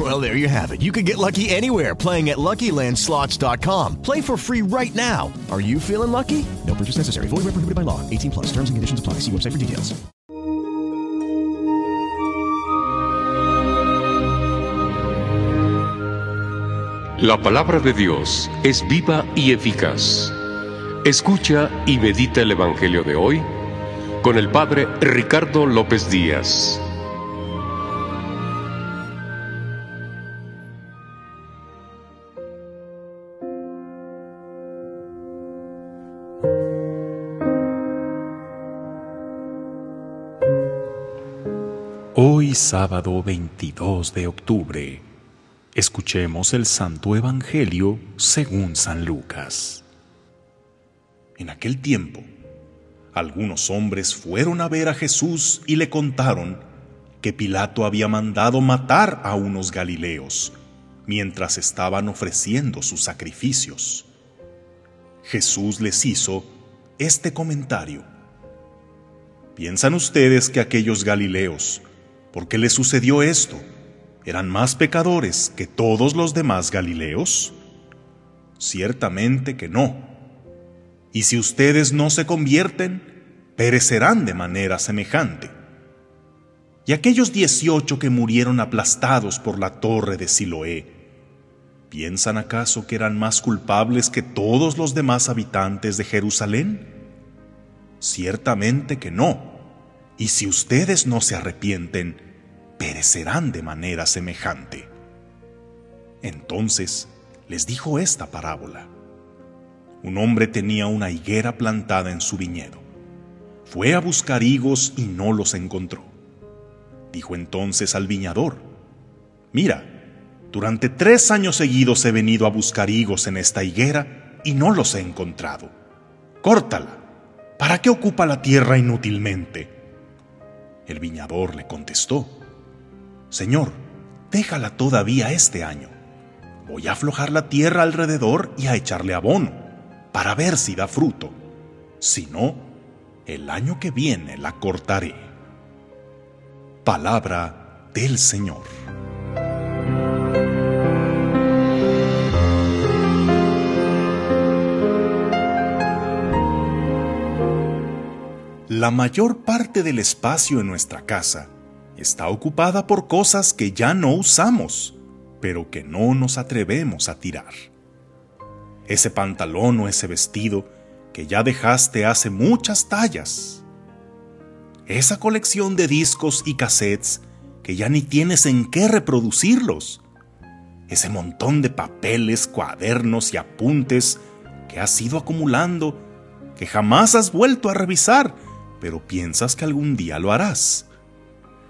Well, there you have it. You can get lucky anywhere playing at LuckyLandSlots.com. Play for free right now. Are you feeling lucky? No purchase necessary. Void where prohibited by law. 18 plus. Terms and conditions apply. See website for details. La palabra de Dios es viva y eficaz. Escucha y medita el Evangelio de hoy con el Padre Ricardo López Díaz. Sábado 22 de octubre, escuchemos el Santo Evangelio según San Lucas. En aquel tiempo, algunos hombres fueron a ver a Jesús y le contaron que Pilato había mandado matar a unos galileos mientras estaban ofreciendo sus sacrificios. Jesús les hizo este comentario. ¿Piensan ustedes que aquellos galileos, por qué les sucedió esto, eran más pecadores que todos los demás galileos? Ciertamente que no. Y si ustedes no se convierten, perecerán de manera semejante. Y aquellos dieciocho que murieron aplastados por la torre de Siloé, ¿piensan acaso que eran más culpables que todos los demás habitantes de Jerusalén? Ciertamente que no. Y si ustedes no se arrepienten, perecerán de manera semejante. Entonces les dijo esta parábola. Un hombre tenía una higuera plantada en su viñedo. Fue a buscar higos y no los encontró. Dijo entonces al viñador, Mira, durante tres años seguidos he venido a buscar higos en esta higuera y no los he encontrado. Córtala. ¿Para qué ocupa la tierra inútilmente? El viñador le contestó, Señor, déjala todavía este año. Voy a aflojar la tierra alrededor y a echarle abono, para ver si da fruto. Si no, el año que viene la cortaré. Palabra del Señor. La mayor parte del espacio en nuestra casa está ocupada por cosas que ya no usamos, pero que no nos atrevemos a tirar. Ese pantalón o ese vestido que ya dejaste hace muchas tallas. Esa colección de discos y cassettes que ya ni tienes en qué reproducirlos. Ese montón de papeles, cuadernos y apuntes que has ido acumulando que jamás has vuelto a revisar pero piensas que algún día lo harás.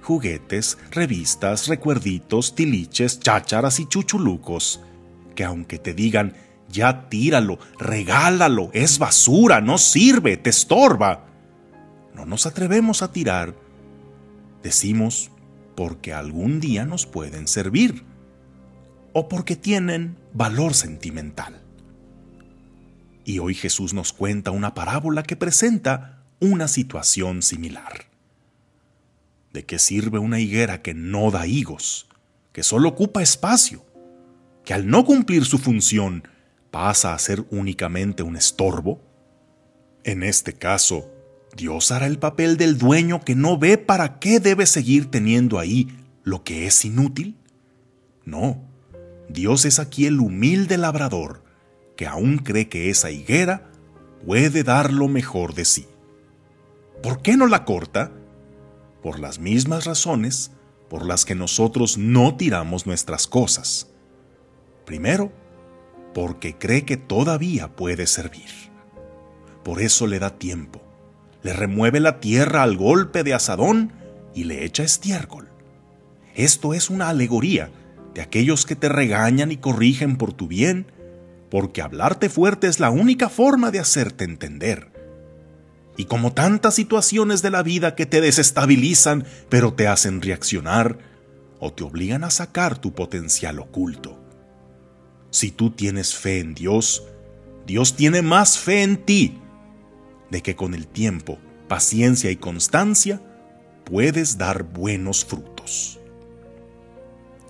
Juguetes, revistas, recuerditos, tiliches, chácharas y chuchulucos, que aunque te digan, ya tíralo, regálalo, es basura, no sirve, te estorba, no nos atrevemos a tirar. Decimos, porque algún día nos pueden servir, o porque tienen valor sentimental. Y hoy Jesús nos cuenta una parábola que presenta una situación similar. ¿De qué sirve una higuera que no da higos, que solo ocupa espacio, que al no cumplir su función pasa a ser únicamente un estorbo? En este caso, Dios hará el papel del dueño que no ve para qué debe seguir teniendo ahí lo que es inútil. No, Dios es aquí el humilde labrador que aún cree que esa higuera puede dar lo mejor de sí. ¿Por qué no la corta? Por las mismas razones por las que nosotros no tiramos nuestras cosas. Primero, porque cree que todavía puede servir. Por eso le da tiempo, le remueve la tierra al golpe de asadón y le echa estiércol. Esto es una alegoría de aquellos que te regañan y corrigen por tu bien, porque hablarte fuerte es la única forma de hacerte entender Y como tantas situaciones de la vida que te desestabilizan, pero te hacen reaccionar o te obligan a sacar tu potencial oculto. Si tú tienes fe en Dios, Dios tiene más fe en ti, de que con el tiempo, paciencia y constancia puedes dar buenos frutos.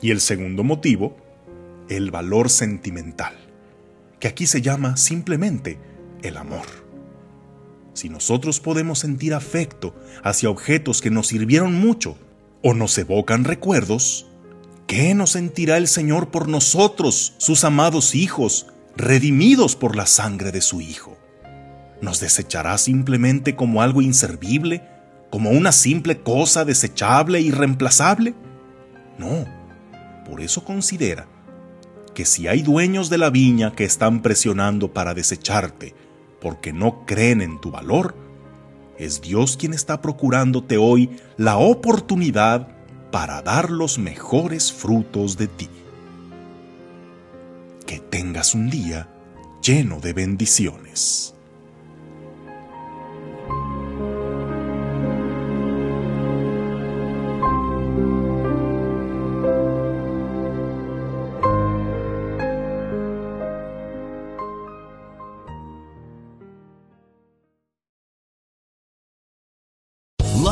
Y el segundo motivo, el valor sentimental, que aquí se llama simplemente el amor. Si nosotros podemos sentir afecto hacia objetos que nos sirvieron mucho o nos evocan recuerdos, ¿qué nos sentirá el Señor por nosotros, sus amados hijos, redimidos por la sangre de su Hijo? ¿Nos desechará simplemente como algo inservible, como una simple cosa desechable y reemplazable? No, por eso considera que si hay dueños de la viña que están presionando para desecharte porque no creen en tu valor, es Dios quien está procurándote hoy la oportunidad para dar los mejores frutos de ti. Que tengas un día lleno de bendiciones.